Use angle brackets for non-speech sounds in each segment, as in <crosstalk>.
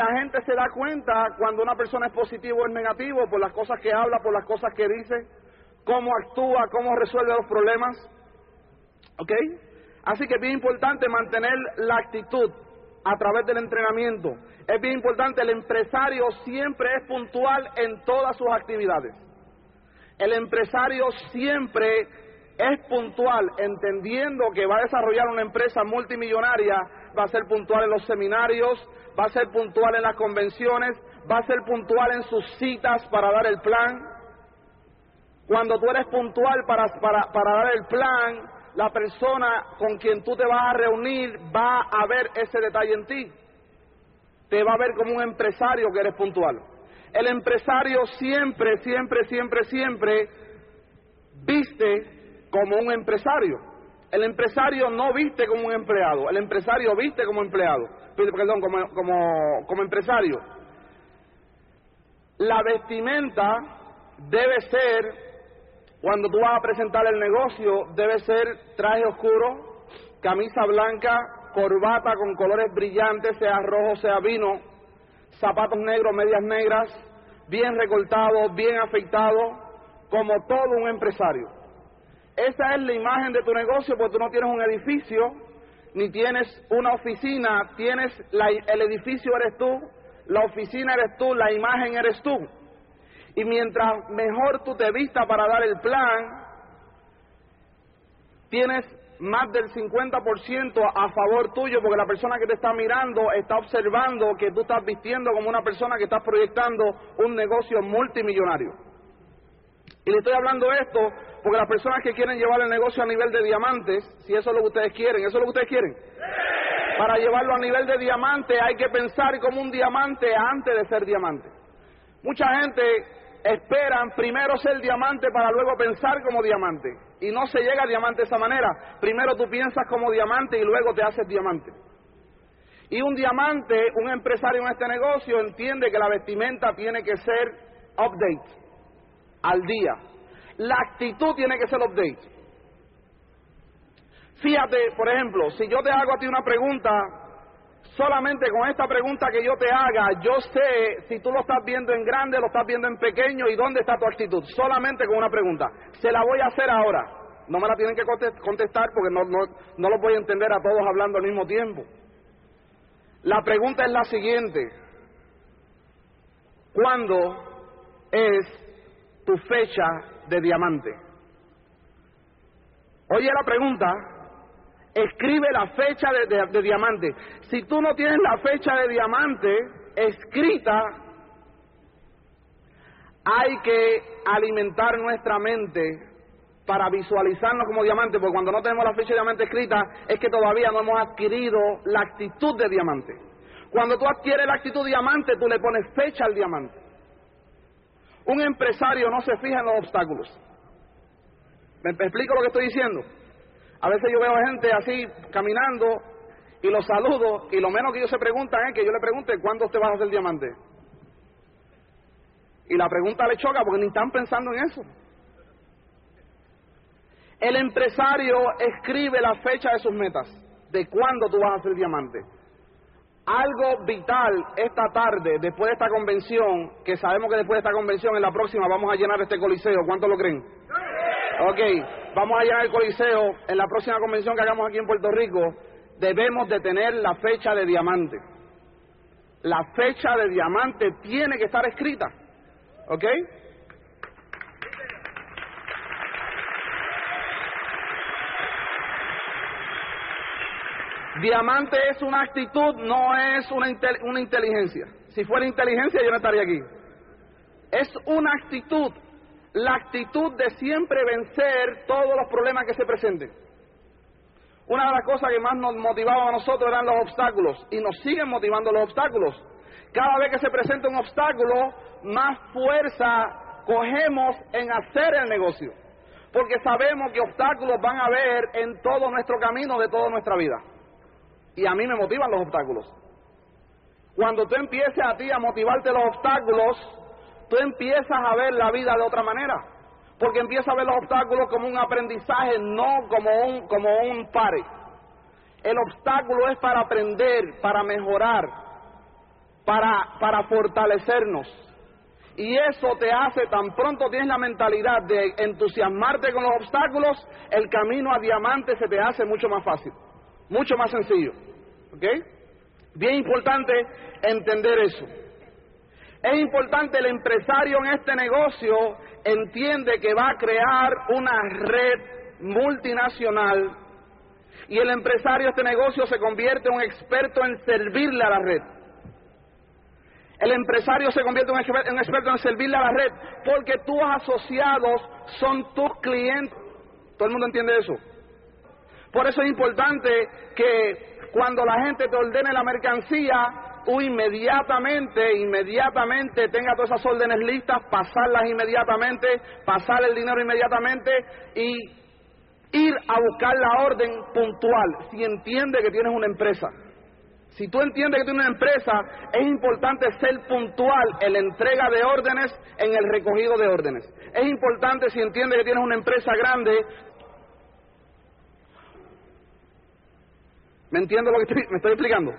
La gente se da cuenta cuando una persona es positivo o es negativo por las cosas que habla, por las cosas que dice, cómo actúa, cómo resuelve los problemas. ¿Ok? Así que es bien importante mantener la actitud a través del entrenamiento. Es bien importante, el empresario siempre es puntual en todas sus actividades. El empresario siempre es puntual, entendiendo que va a desarrollar una empresa multimillonaria, va a ser puntual en los seminarios, va a ser puntual en las convenciones, va a ser puntual en sus citas para dar el plan. Cuando tú eres puntual para, para, para dar el plan, la persona con quien tú te vas a reunir va a ver ese detalle en ti. Te va a ver como un empresario que eres puntual. El empresario siempre, siempre, siempre, siempre viste como un empresario. El empresario no viste como un empleado, el empresario viste como empleado, perdón, como, como, empresario. La vestimenta debe ser, cuando tú vas a presentar el negocio, debe ser traje oscuro, camisa blanca, corbata con colores brillantes, sea rojo, sea vino, zapatos negros, medias negras, bien recortados, bien afeitados, como todo un empresario. Esa es la imagen de tu negocio porque tú no tienes un edificio, ni tienes una oficina, tienes la, el edificio eres tú, la oficina eres tú, la imagen eres tú. Y mientras mejor tú te vistas para dar el plan, tienes más del 50% a favor tuyo porque la persona que te está mirando está observando que tú estás vistiendo como una persona que está proyectando un negocio multimillonario. Y le estoy hablando esto porque las personas que quieren llevar el negocio a nivel de diamantes, si eso es lo que ustedes quieren, ¿eso es lo que ustedes quieren? Para llevarlo a nivel de diamante hay que pensar como un diamante antes de ser diamante. Mucha gente espera primero ser diamante para luego pensar como diamante. Y no se llega a diamante de esa manera. Primero tú piensas como diamante y luego te haces diamante. Y un diamante, un empresario en este negocio, entiende que la vestimenta tiene que ser update, al día. La actitud tiene que ser update. Fíjate, por ejemplo, si yo te hago a ti una pregunta, solamente con esta pregunta que yo te haga, yo sé si tú lo estás viendo en grande, lo estás viendo en pequeño y dónde está tu actitud. Solamente con una pregunta. Se la voy a hacer ahora. No me la tienen que contestar porque no, no, no voy a entender a todos hablando al mismo tiempo. La pregunta es la siguiente. ¿Cuándo es tu fecha de diamante? Oye la pregunta, escribe la fecha de, de, diamante. Si tú no tienes la fecha de diamante escrita, hay que alimentar nuestra mente para visualizarnos como diamante, porque cuando no tenemos la fecha de diamante escrita es que todavía no hemos adquirido la actitud de diamante. Cuando tú adquieres la actitud de diamante, tú le pones fecha al diamante. Un empresario no se fija en los obstáculos. ¿Me explico lo que estoy diciendo? A veces yo veo gente así caminando y los saludo y lo menos que ellos se preguntan es que yo le pregunte cuándo usted va a hacer diamante. Y la pregunta le choca porque ni están pensando en eso. El empresario escribe la fecha de sus metas, de cuándo tú vas a hacer diamante. Algo vital esta tarde, después de esta convención, que sabemos que después de esta convención, en la próxima vamos a llenar este coliseo. ¿Cuánto lo creen? Ok, vamos a llenar el coliseo en la próxima convención que hagamos aquí en Puerto Rico. Debemos de tener la fecha de diamante. La fecha de diamante tiene que estar escrita. ¿Ok? Diamante es una actitud, no es una, una inteligencia. Si fuera inteligencia yo no estaría aquí. Es una actitud, la actitud de siempre vencer todos los problemas que se presenten. Una de las cosas que más nos motivaba a nosotros eran los obstáculos y nos siguen motivando los obstáculos. Cada vez que se presenta un obstáculo, más fuerza cogemos en hacer el negocio. Porque sabemos que obstáculos van a haber en todo nuestro camino de toda nuestra vida. Y a mí me motivan los obstáculos. Cuando tú empieces a ti a motivarte los obstáculos, tú empiezas a ver la vida de otra manera. Porque empiezas a ver los obstáculos como un aprendizaje, no como un, como un pare. El obstáculo es para aprender, para mejorar, para, para fortalecernos. Y eso te hace, tan pronto tienes la mentalidad de entusiasmarte con los obstáculos, el camino a diamante se te hace mucho más fácil, mucho más sencillo. ¿Ok? Bien importante entender eso. Es importante el empresario en este negocio entiende que va a crear una red multinacional y el empresario de este negocio se convierte en un experto en servirle a la red. El empresario se convierte en un experto en servirle a la red porque tus asociados son tus clientes. ¿Todo el mundo entiende eso? Por eso es importante que cuando la gente te ordene la mercancía, tú inmediatamente, inmediatamente tenga todas esas órdenes listas, pasarlas inmediatamente, pasar el dinero inmediatamente y ir a buscar la orden puntual si entiende que tienes una empresa. Si tú entiendes que tienes una empresa, es importante ser puntual en la entrega de órdenes, en el recogido de órdenes. Es importante si entiendes que tienes una empresa grande, ¿Me entiendo lo que me estoy explicando?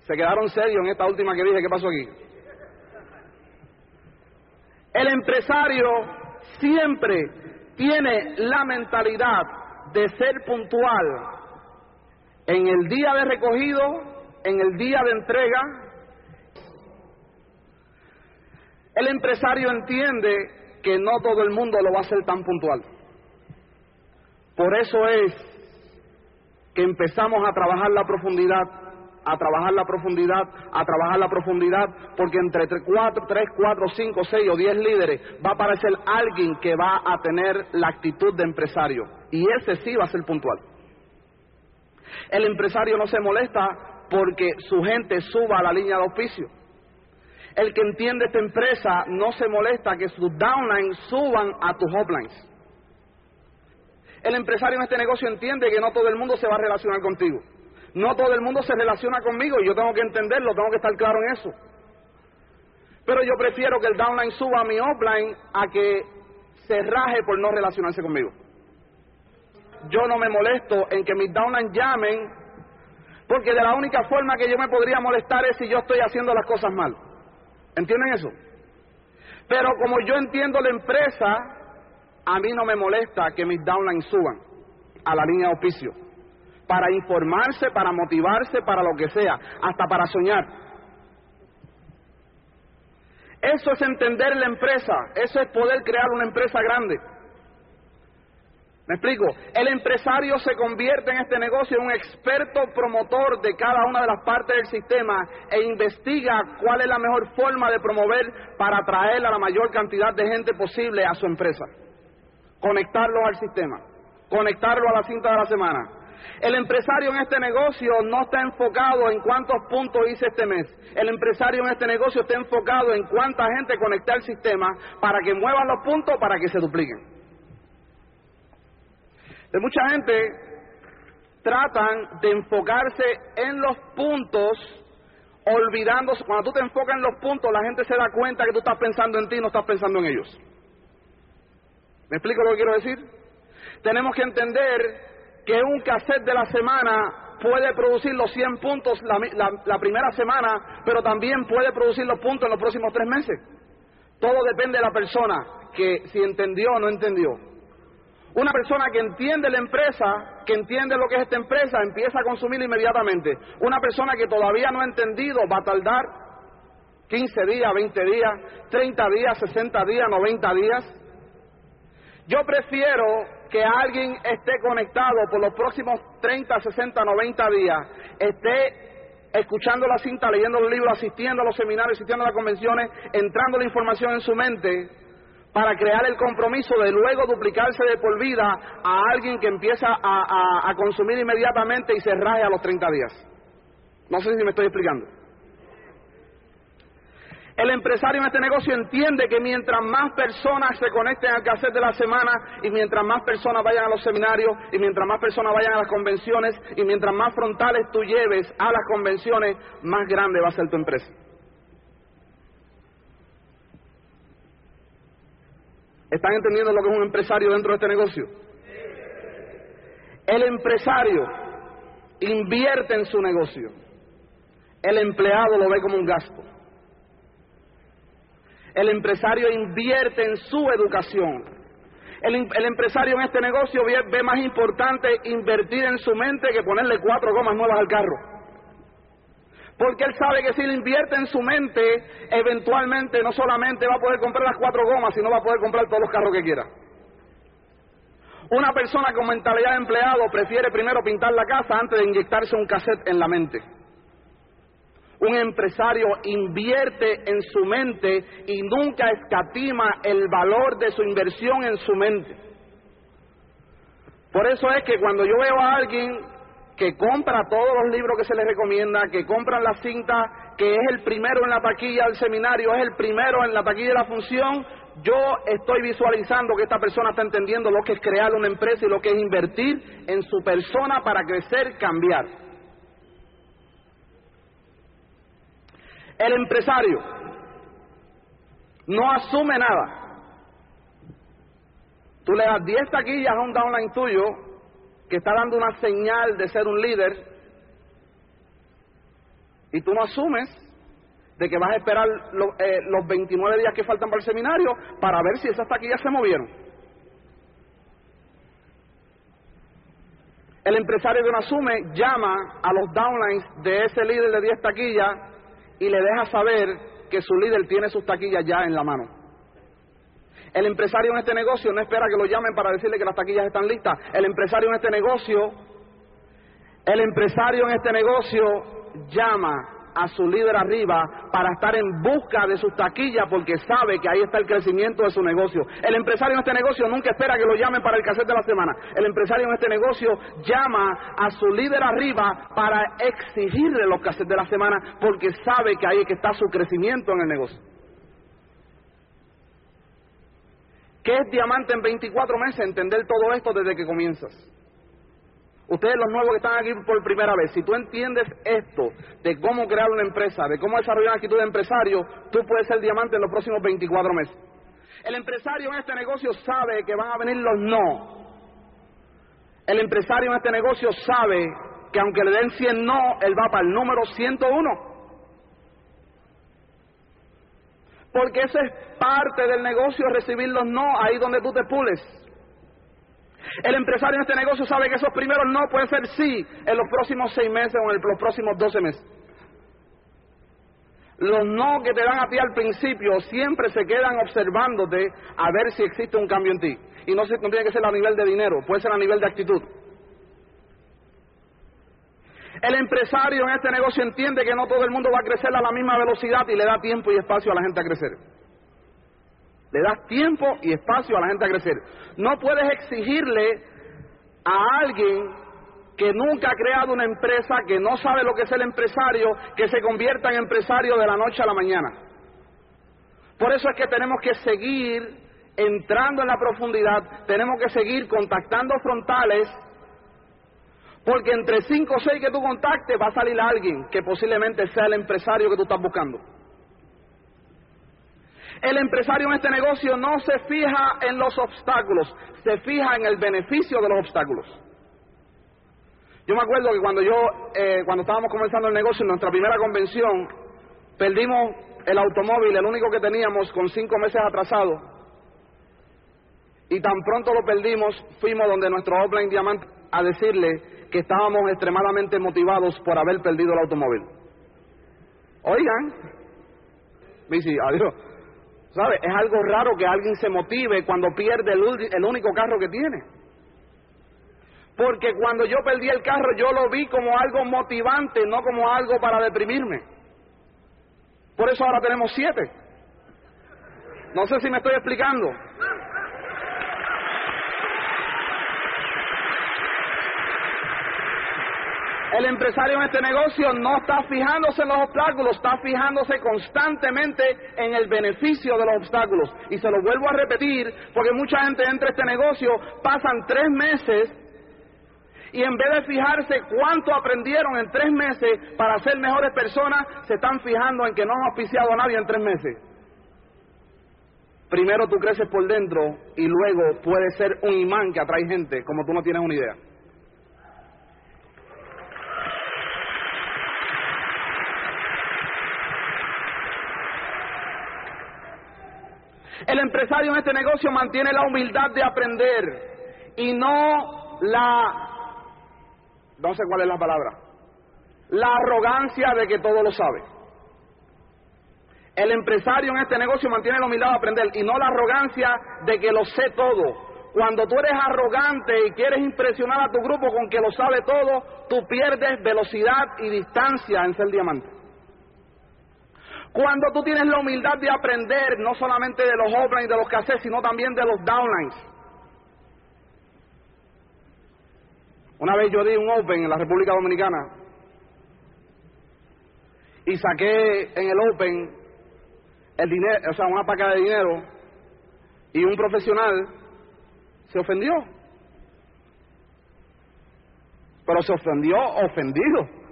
Se quedaron serios en esta última que dije. ¿Qué pasó aquí? El empresario siempre tiene la mentalidad de ser puntual en el día de recogido, en el día de entrega. El empresario entiende que no todo el mundo lo va a hacer tan puntual. Por eso es que empezamos a trabajar la profundidad, a trabajar la profundidad, a trabajar la profundidad, porque entre 3, 4, 3, 4, 5, 6 o 10 líderes va a aparecer alguien que va a tener la actitud de empresario. Y ese sí va a ser puntual. El empresario no se molesta porque su gente suba a la línea de auspicio. El que entiende esta empresa no se molesta que sus downlines suban a tus uplines. El empresario en este negocio entiende que no todo el mundo se va a relacionar contigo. No todo el mundo se relaciona conmigo y yo tengo que entenderlo, tengo que estar claro en eso. Pero yo prefiero que el downline suba a mi offline a que se raje por no relacionarse conmigo. Yo no me molesto en que mis downline llamen, porque de la única forma que yo me podría molestar es si yo estoy haciendo las cosas mal. ¿Entienden eso? Pero como yo entiendo la empresa, a mí no me molesta que mis downlines suban a la línea de auspicio para informarse, para motivarse, para lo que sea, hasta para soñar. Eso es entender la empresa, eso es poder crear una empresa grande. ¿Me explico? El empresario se convierte en este negocio en un experto promotor de cada una de las partes del sistema e investiga cuál es la mejor forma de promover para atraer a la mayor cantidad de gente posible a su empresa conectarlos al sistema, conectarlo a la cinta de la semana. El empresario en este negocio no está enfocado en cuántos puntos hice este mes. El empresario en este negocio está enfocado en cuánta gente conecta al sistema para que muevan los puntos para que se dupliquen. De mucha gente tratan de enfocarse en los puntos olvidándose. Cuando tú te enfocas en los puntos, la gente se da cuenta que tú estás pensando en ti, no estás pensando en ellos. ¿Me explico lo que quiero decir? Tenemos que entender que un cassette de la semana puede producir los 100 puntos la, primera semana, pero también puede producir los puntos en los próximos tres meses. Todo depende de la persona que si entendió o no entendió. Una persona que entiende la empresa, que entiende lo que es esta empresa, empieza a consumir inmediatamente. Una persona que todavía no ha entendido va a tardar 15 días, 20 días, 30 días, 60 días, 90 días. Yo prefiero que alguien esté conectado por los próximos 30, 60, 90 días, esté escuchando la cinta, leyendo los libros, asistiendo a los seminarios, asistiendo a las convenciones, entrando la información en su mente, para crear el compromiso de luego duplicarse de por vida a alguien que empieza a, consumir inmediatamente y se raje a los 30 días. No sé si me estoy explicando. El empresario en este negocio entiende que mientras más personas se conecten al cassette de la semana y mientras más personas vayan a los seminarios y mientras más personas vayan a las convenciones y mientras más frontales tú lleves a las convenciones, más grande va a ser tu empresa. ¿Están entendiendo lo que es un empresario dentro de este negocio? El empresario invierte en su negocio. El empleado lo ve como un gasto. El empresario invierte en su educación. El, empresario en este negocio ve, ve más importante invertir en su mente que ponerle cuatro gomas nuevas al carro. Porque él sabe que si él invierte en su mente, eventualmente no solamente va a poder comprar las cuatro gomas, sino va a poder comprar todos los carros que quiera. Una persona con mentalidad de empleado prefiere primero pintar la casa antes de inyectarse un cassette en la mente. Un empresario invierte en su mente y nunca escatima el valor de su inversión en su mente. Por eso es que cuando yo veo a alguien que compra todos los libros que se le recomienda, que compra la cinta, que es el primero en la taquilla del seminario, es el primero en la taquilla de la función, yo estoy visualizando que esta persona está entendiendo lo que es crear una empresa y lo que es invertir en su persona para crecer, cambiar. El empresario no asume nada. Tú le das 10 taquillas a un downline tuyo que está dando una señal de ser un líder y tú no asumes de que vas a esperar eh, los 29 días que faltan para el seminario para ver si esas taquillas se movieron. El empresario que no asume llama a los downlines de ese líder de 10 taquillas y le deja saber que su líder tiene sus taquillas ya en la mano. El empresario en este negocio no espera que lo llamen para decirle que las taquillas están listas. El empresario en este negocio, el empresario en este negocio llama a su líder arriba para estar en busca de sus taquillas porque sabe que ahí está el crecimiento de su negocio. El empresario en este negocio nunca espera que lo llamen para el cassette de la semana. El empresario en este negocio llama a su líder arriba para exigirle los cassettes de la semana porque sabe que ahí que está su crecimiento en el negocio. ¿Qué es diamante en 24 meses? Entender todo esto desde que comienzas. Ustedes los nuevos que están aquí por primera vez, si tú entiendes esto de cómo crear una empresa, de cómo desarrollar una actitud de empresario, tú puedes ser diamante en los próximos 24 meses. El empresario en este negocio sabe que van a venir los no. El empresario en este negocio sabe que aunque le den 100 no, él va para el número 101. Porque eso es parte del negocio, recibir los no ahí donde tú te pules. El empresario en este negocio sabe que esos primeros no pueden ser sí en los próximos seis meses o en los próximos doce meses. Los no que te dan a ti al principio siempre se quedan observándote a ver si existe un cambio en ti. Y no, no tiene que ser a nivel de dinero, puede ser a nivel de actitud. El empresario en este negocio entiende que no todo el mundo va a crecer a la misma velocidad y le da tiempo y espacio a la gente a crecer. Le das tiempo y espacio a la gente a crecer. No puedes exigirle a alguien que nunca ha creado una empresa, que no sabe lo que es el empresario, que se convierta en empresario de la noche a la mañana. Por eso es que tenemos que seguir entrando en la profundidad, tenemos que seguir contactando frontales porque entre cinco o seis que tú contactes va a salir alguien que posiblemente sea el empresario que tú estás buscando. El empresario en este negocio no se fija en los obstáculos, se fija en el beneficio de los obstáculos. Yo me acuerdo que cuando yo, eh, cuando estábamos comenzando el negocio, en nuestra primera convención, perdimos el automóvil, el único que teníamos con cinco meses atrasado. Y tan pronto lo perdimos, fuimos donde nuestro offline diamante a decirle que estábamos extremadamente motivados por haber perdido el automóvil. Oigan, me adiós. ¿Sabe? Es algo raro que alguien se motive cuando pierde el, el único carro que tiene. Porque cuando yo perdí el carro yo lo vi como algo motivante, no como algo para deprimirme. Por eso ahora tenemos siete. No sé si me estoy explicando. El empresario en este negocio no está fijándose en los obstáculos, está fijándose constantemente en el beneficio de los obstáculos. Y se lo vuelvo a repetir porque mucha gente entra a este negocio, pasan tres meses y en vez de fijarse cuánto aprendieron en tres meses para ser mejores personas, se están fijando en que no han auspiciado a nadie en tres meses. Primero tú creces por dentro y luego puedes ser un imán que atrae gente como tú no tienes una idea. El empresario en este negocio mantiene la humildad de aprender y no la, no sé cuál es la palabra, la arrogancia de que todo lo sabe. El empresario en este negocio mantiene la humildad de aprender y no la arrogancia de que lo sé todo. Cuando tú eres arrogante y quieres impresionar a tu grupo con que lo sabe todo, tú pierdes velocidad y distancia en ser diamante. Cuando tú tienes la humildad de aprender no solamente de los uplines de los cassettes, sino también de los downlines. Una vez yo di un open en la República Dominicana y saqué en el open el dinero, o sea, una paca de dinero y un profesional se ofendió. Pero se ofendió ofendido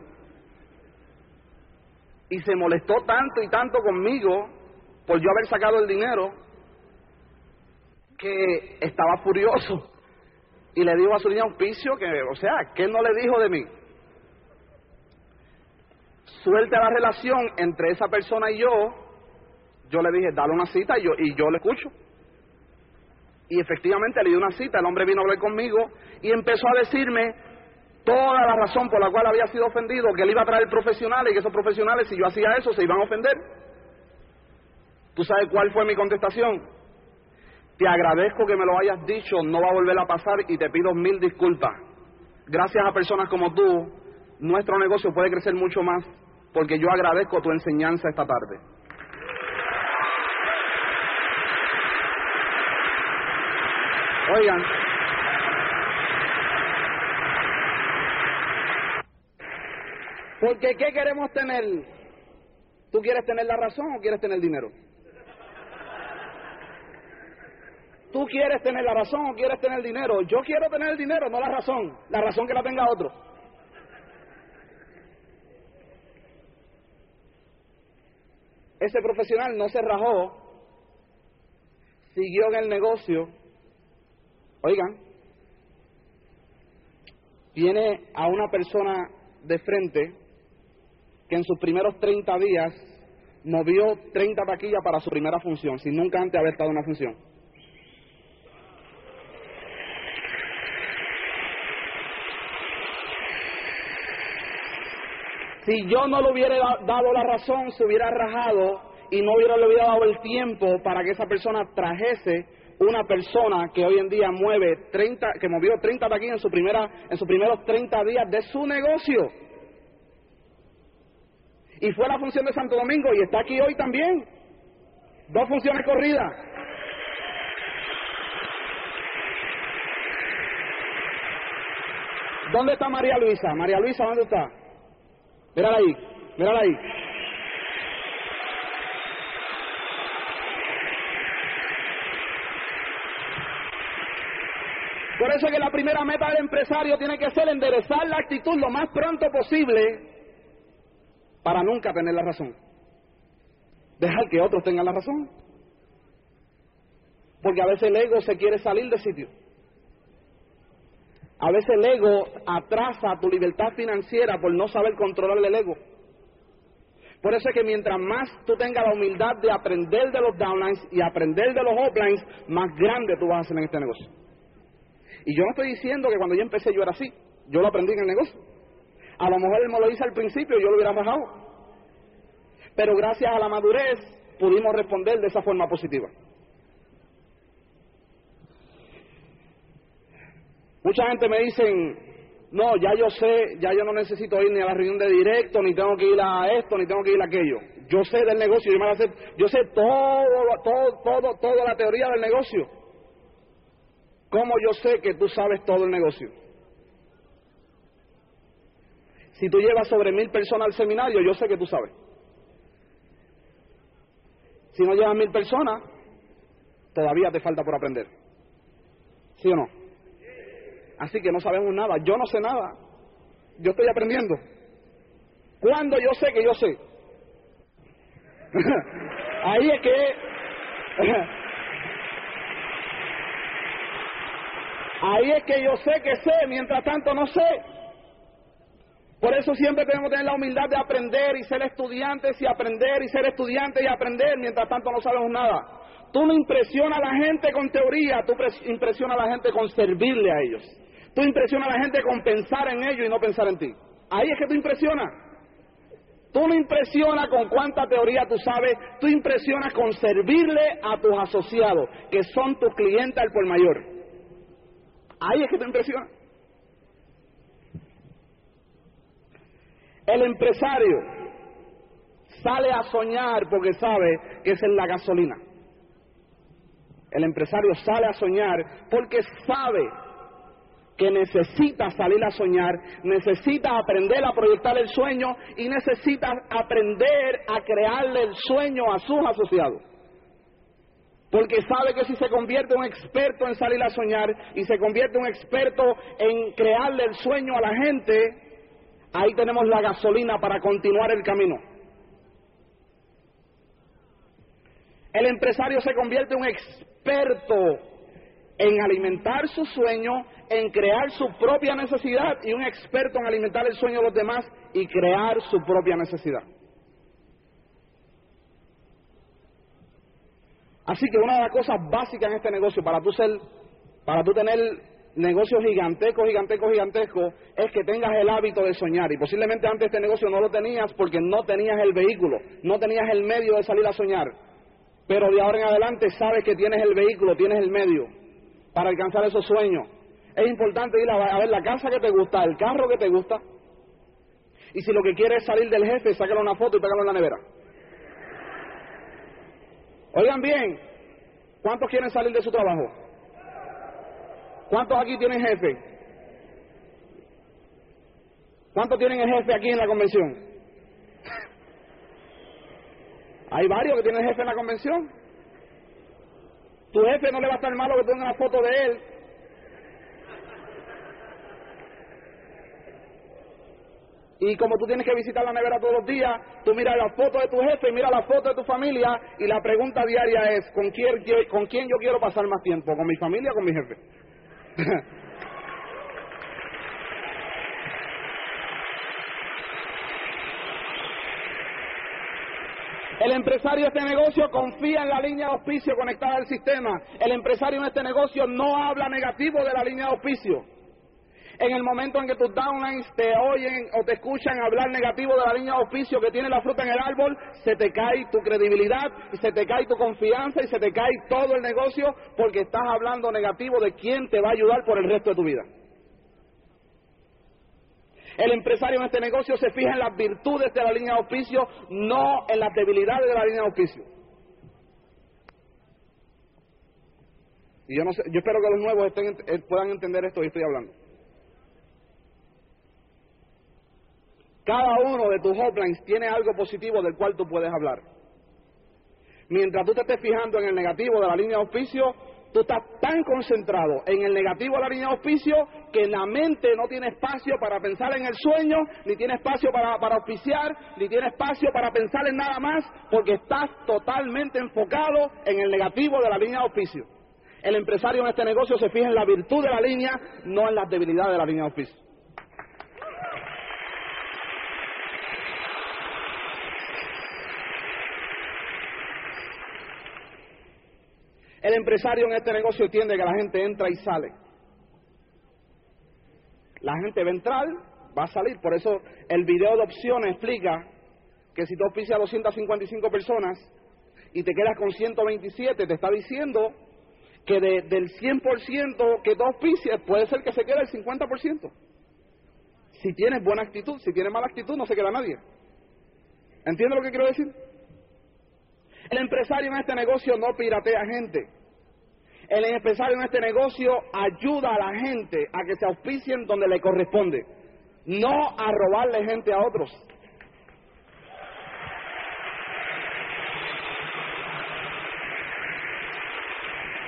y se molestó tanto y tanto conmigo por yo haber sacado el dinero que estaba furioso y le dijo a su niña auspicio que, o sea, que no le dijo de mí. Suelta la relación entre esa persona y yo, yo le dije, dale una cita y yo, y yo le escucho. Y efectivamente le di una cita, el hombre vino a hablar conmigo y empezó a decirme toda la razón por la cual había sido ofendido, que él iba a traer profesionales y que esos profesionales, si yo hacía eso, se iban a ofender. ¿Tú sabes cuál fue mi contestación? Te agradezco que me lo hayas dicho, no va a volver a pasar y te pido mil disculpas. Gracias a personas como tú, nuestro negocio puede crecer mucho más porque yo agradezco tu enseñanza esta tarde. Oigan, Porque ¿qué queremos tener? ¿Tú quieres tener la razón o quieres tener dinero? ¿Tú quieres tener la razón o quieres tener dinero? Yo quiero tener el dinero, no la razón. La razón que la tenga otro. Ese profesional no se rajó, siguió en el negocio. Oigan, viene a una persona de frente que en sus primeros 30 días movió 30 taquillas para su primera función, sin nunca antes haber estado en una función. Si yo no le hubiera dado la razón, se hubiera rajado y no hubiera, le hubiera dado el tiempo para que esa persona trajese una persona que hoy en día mueve 30, que movió 30 taquillas en, su primera, en sus primeros 30 días de su negocio y fue la función de Santo Domingo y está aquí hoy también. Dos funciones corridas. ¿Dónde está María Luisa? María Luisa, ¿dónde está? Mírala ahí, mírala ahí. Por eso es que la primera meta del empresario tiene que ser enderezar la actitud lo más pronto posible para nunca tener la razón. Dejar que otros tengan la razón. Porque a veces el ego se quiere salir del sitio. A veces el ego atrasa tu libertad financiera por no saber controlar el ego. Por eso es que mientras más tú tengas la humildad de aprender de los downlines y aprender de los uplines, más grande tú vas a hacer en este negocio. Y yo no estoy diciendo que cuando yo empecé yo era así. Yo lo aprendí en el negocio. A lo mejor él me lo dice al principio y yo lo hubiera bajado. Pero gracias a la madurez pudimos responder de esa forma positiva. Mucha gente me dicen, no, ya yo sé, ya yo no necesito ir ni a la reunión de directo, ni tengo que ir a esto, ni tengo que ir a aquello. Yo sé del negocio, yo, me sé, yo sé todo, todo, todo, toda la teoría del negocio. ¿Cómo yo sé que tú sabes todo el negocio? Si tú llevas sobre mil personas al seminario, yo sé que tú sabes. Si no llevas mil personas, todavía te falta por aprender. ¿Sí o no? Así que no sabemos nada. Yo no sé nada. Yo estoy aprendiendo. ¿Cuándo yo sé que yo sé? <laughs> Ahí es que... <laughs> Ahí es que yo sé que sé, mientras tanto no sé. Por eso siempre tenemos que tener la humildad de aprender y ser estudiantes y aprender y ser estudiantes y aprender, mientras tanto no sabemos nada. Tú no impresionas a la gente con teoría, tú impresionas a la gente con servirle a ellos. Tú impresionas a la gente con pensar en ellos y no pensar en ti. Ahí es que tú impresionas. Tú no impresionas con cuánta teoría tú sabes, tú impresionas con servirle a tus asociados, que son tus clientes al por mayor. Ahí es que te impresiona. El empresario sale a soñar porque sabe que esa es la gasolina. El empresario sale a soñar porque sabe que necesita salir a soñar, necesita aprender a proyectar el sueño y necesita aprender a crearle el sueño a sus asociados. Porque sabe que si se convierte en un experto en salir a soñar y se convierte en un experto en crearle el sueño a la gente, ahí tenemos la gasolina para continuar el camino. El empresario se convierte en un experto en alimentar su sueño, en crear su propia necesidad y un experto en alimentar el sueño de los demás y crear su propia necesidad. Así que una de las cosas básicas en este negocio, para tú ser, para tú tener negocios gigantescos, gigantescos, gigantescos, es que tengas el hábito de soñar. Y posiblemente antes este negocio no lo tenías porque no tenías el vehículo, no tenías el medio de salir a soñar. Pero de ahora en adelante sabes que tienes el vehículo, tienes el medio para alcanzar esos sueños. Es importante ir a, ver la casa que te gusta, el carro que te gusta. Y si lo que quieres es salir del jefe, sácale una foto y pégalo en la nevera. Oigan bien, ¿cuántos quieren salir de su trabajo? ¿Cuántos aquí tienen jefe? ¿Cuántos tienen el jefe aquí en la convención? <laughs> Hay varios que tienen jefe en la convención. Tu jefe no le va a estar malo que tenga una foto de él Y como tú tienes que visitar la nevera todos los días, tú miras la foto de tu jefe, mira la foto de tu familia y la pregunta diaria es, ¿con quién, ¿con quién yo quiero pasar más tiempo? ¿Con mi familia o con mi jefe? <coughs> El empresario de este negocio confía en la línea de auspicio conectada al sistema. El empresario en este negocio no habla negativo de la línea de auspicio. En el momento en que tus downlines te oyen o te escuchan hablar negativo de la línea de auspicio que tiene la fruta en el árbol, se te cae tu credibilidad y se te cae tu confianza y se te cae todo el negocio porque estás hablando negativo de quién te va a ayudar por el resto de tu vida. El empresario en este negocio se fija en las virtudes de la línea de auspicio, no en las debilidades de la línea de auspicio. Y yo, no yo espero que los nuevos eh, puedan entender esto que estoy hablando. Cada uno de tus hotlines tiene algo positivo del cual tú puedes hablar. Mientras tú te estés fijando en el negativo de la línea de auspicio, tú estás tan concentrado en el negativo de la línea de auspicio que la mente no tiene espacio para pensar en el sueño, ni tiene espacio para, para auspiciar, ni tiene espacio para pensar en nada más, porque estás totalmente enfocado en el negativo de la línea de auspicio. El empresario en este negocio se fija en la virtud de la línea, no en las debilidades de la línea de auspicio. El empresario en este negocio entiende que la gente entra y sale. La gente va a entrar, va a salir. Por eso el video de opciones explica que si tú auspicias a 255 personas y te quedas con 127, te está diciendo que del 100% que tú auspicias, puede ser que se quede el 50%. Si tienes buena actitud, si tienes mala actitud, no se queda nadie. ¿Entiendes lo que quiero decir? El empresario en este negocio no piratea gente. El empresario en este negocio ayuda a la gente a que se auspicien donde le corresponde, no a robarle gente a otros.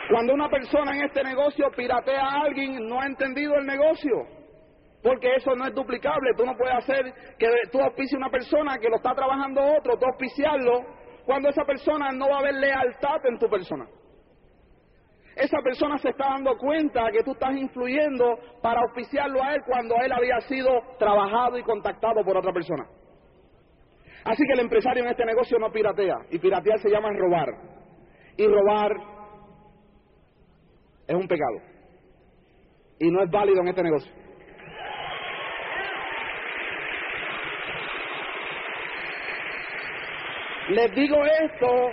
Cuando una persona en este negocio piratea a alguien, no ha entendido el negocio. Porque eso no es duplicable. Tú no puedes hacer que tú auspicies a una persona que lo está trabajando otro, tú auspiciarlo, cuando esa persona no va a haber lealtad en tu persona. Esa persona se está dando cuenta que tú estás influyendo para auspiciarlo a él cuando él había sido trabajado y contactado por otra persona. Así que el empresario en este negocio no piratea. Y piratear se llama robar. Y robar es un pecado. Y no es válido en este negocio. Les digo esto,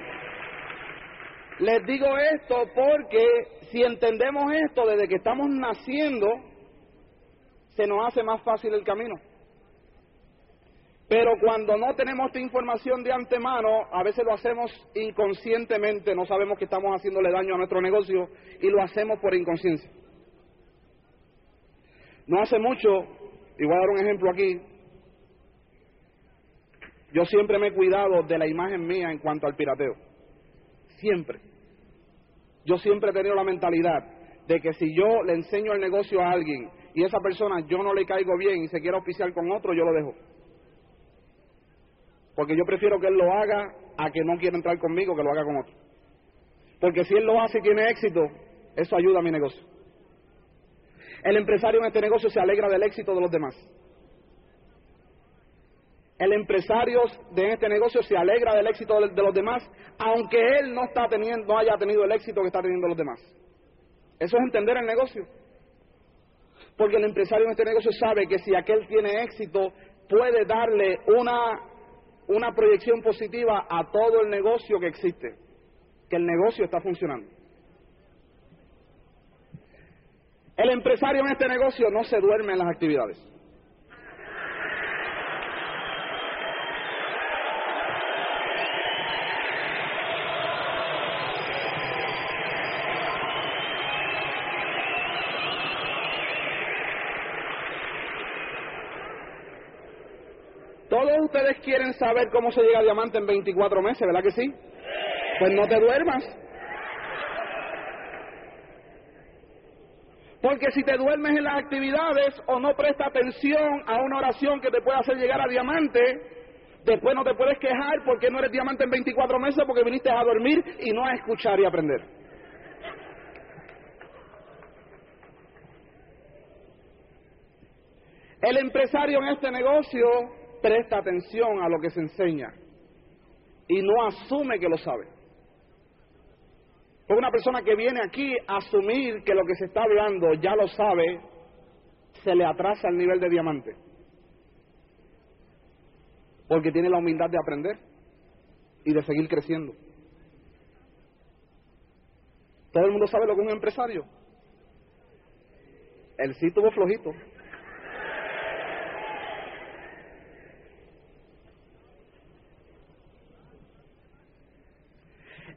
les digo esto porque si entendemos esto desde que estamos naciendo, se nos hace más fácil el camino. Pero cuando no tenemos esta información de antemano, a veces lo hacemos inconscientemente, no sabemos que estamos haciéndole daño a nuestro negocio y lo hacemos por inconsciencia. No hace mucho, y voy a dar un ejemplo aquí, yo siempre me he cuidado de la imagen mía en cuanto al pirateo. Siempre. Yo siempre he tenido la mentalidad de que si yo le enseño el negocio a alguien y esa persona yo no le caigo bien y se quiere oficiar con otro, yo lo dejo. Porque yo prefiero que él lo haga a que no quiera entrar conmigo, que lo haga con otro. Porque si él lo hace y tiene éxito, eso ayuda a mi negocio. El empresario en este negocio se alegra del éxito de los demás. El empresario de este negocio se alegra del éxito de, los demás, aunque él no, está teniendo, no haya tenido el éxito que está teniendo los demás. Eso es entender el negocio. Porque el empresario en este negocio sabe que si aquel tiene éxito, puede darle una, una proyección positiva a todo el negocio que existe, que el negocio está funcionando. El empresario en este negocio no se duerme en las actividades. Ustedes quieren saber cómo se llega a diamante en 24 meses, ¿verdad que sí? Pues no te duermas. Porque si te duermes en las actividades o no prestas atención a una oración que te puede hacer llegar a diamante, después no te puedes quejar porque no eres diamante en 24 meses porque viniste a dormir y no a escuchar y aprender. El empresario en este negocio presta atención a lo que se enseña y no asume que lo sabe. Porque una persona que viene aquí a asumir que lo que se está hablando ya lo sabe, se le atrasa el nivel de diamante. Porque tiene la humildad de aprender y de seguir creciendo. ¿Todo el mundo sabe lo que es un empresario? Él sí tuvo flojito.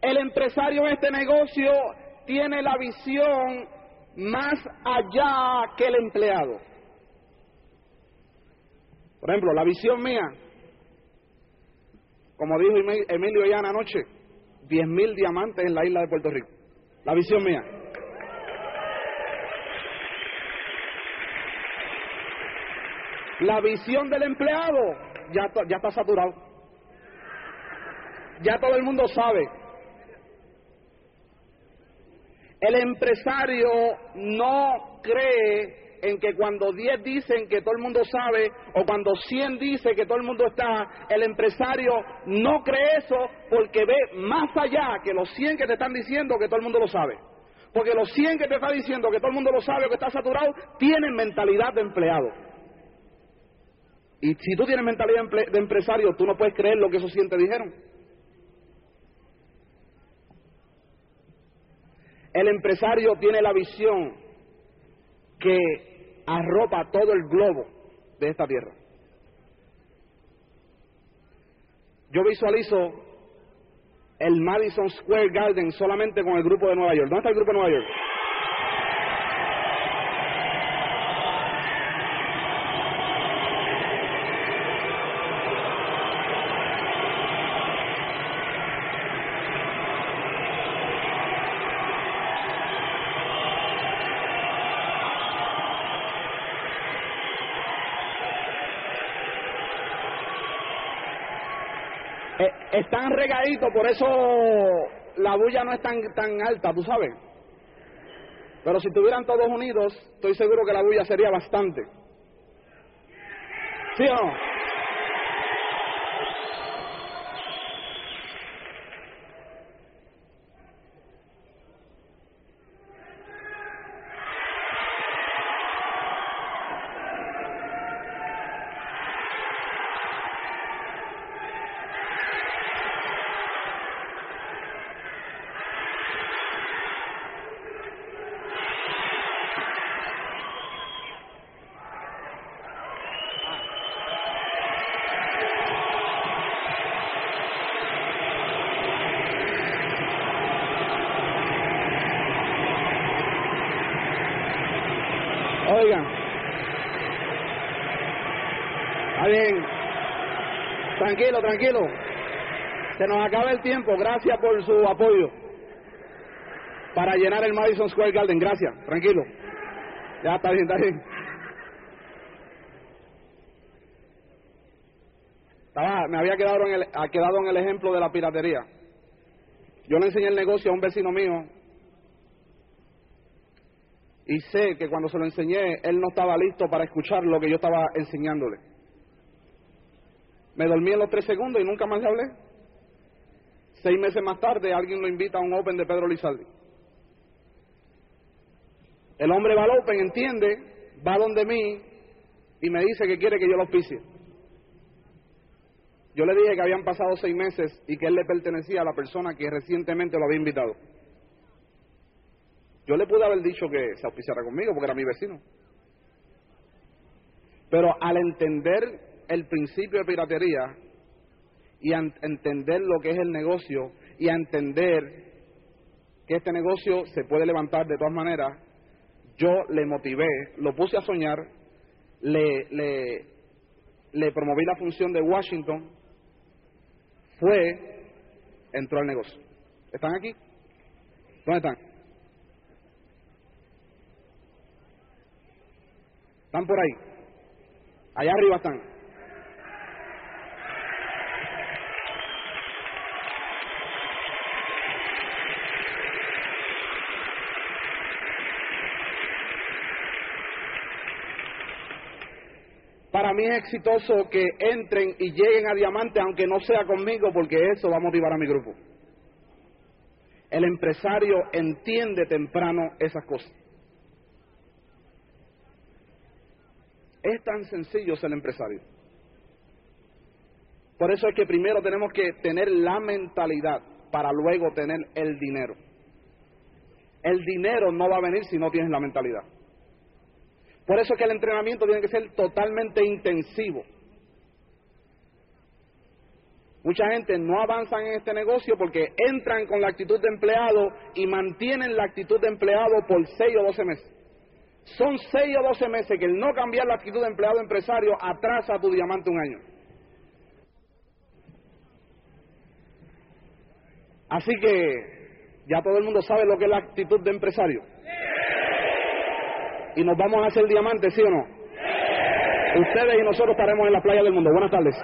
El empresario en este negocio tiene la visión más allá que el empleado. Por ejemplo, la visión mía, como dijo Emilio ya anoche, 10.000 diamantes en la isla de Puerto Rico. La visión mía. La visión del empleado ya, ya está saturado. Ya todo el mundo sabe el empresario no cree en que cuando 10 dicen que todo el mundo sabe o cuando 100 dice que todo el mundo está, el empresario no cree eso porque ve más allá que los 100 que te están diciendo que todo el mundo lo sabe. Porque los 100 que te están diciendo que todo el mundo lo sabe o que está saturado, tienen mentalidad de empleado. Y si tú tienes mentalidad de empresario, tú no puedes creer lo que esos 100 te dijeron. El empresario tiene la visión que arropa todo el globo de esta tierra. Yo visualizo el Madison Square Garden solamente con el grupo de Nueva York. ¿Dónde está el grupo de Nueva York? Están regaditos, por eso la bulla no es tan, tan alta, tú sabes. Pero si estuvieran todos unidos, estoy seguro que la bulla sería bastante. ¿Sí o no? Tranquilo, tranquilo. Se nos acaba el tiempo. Gracias por su apoyo. Para llenar el Madison Square Garden. Gracias. Tranquilo. Ya está bien, está bien. Me había quedado en, el, ha quedado en el ejemplo de la piratería. Yo le enseñé el negocio a un vecino mío y sé que cuando se lo enseñé, él no estaba listo para escuchar lo que yo estaba enseñándole. Me dormí en los tres segundos y nunca más le hablé. Seis meses más tarde, alguien lo invita a un Open de Pedro Lizaldi. El hombre va al Open, entiende, va donde mí y me dice que quiere que yo lo auspicie. Yo le dije que habían pasado seis meses y que él le pertenecía a la persona que recientemente lo había invitado. Yo le pude haber dicho que se auspiciara conmigo porque era mi vecino. Pero al entender el principio de piratería y a entender lo que es el negocio y a entender que este negocio se puede levantar de todas maneras, yo le motivé, lo puse a soñar, le, le, le promoví la función de Washington, fue, entró al negocio. ¿Están aquí? ¿Dónde están? Están por ahí. Allá arriba están. Para mí es exitoso que entren y lleguen a diamante, aunque no sea conmigo, porque eso va a motivar a mi grupo. El empresario entiende temprano esas cosas. Es tan sencillo ser empresario. Por eso es que primero tenemos que tener la mentalidad para luego tener el dinero. El dinero no va a venir si no tienes la mentalidad. Por eso es que el entrenamiento tiene que ser totalmente intensivo. Mucha gente no avanza en este negocio porque entran con la actitud de empleado y mantienen la actitud de empleado por 6 o 12 meses. Son 6 o 12 meses que el no cambiar la actitud de empleado empresario atrasa tu diamante un año. Así que ya todo el mundo sabe lo que es la actitud de empresario y nos vamos a hacer diamantes, ¿sí o no? Ustedes y nosotros estaremos en la playa del mundo. Buenas tardes.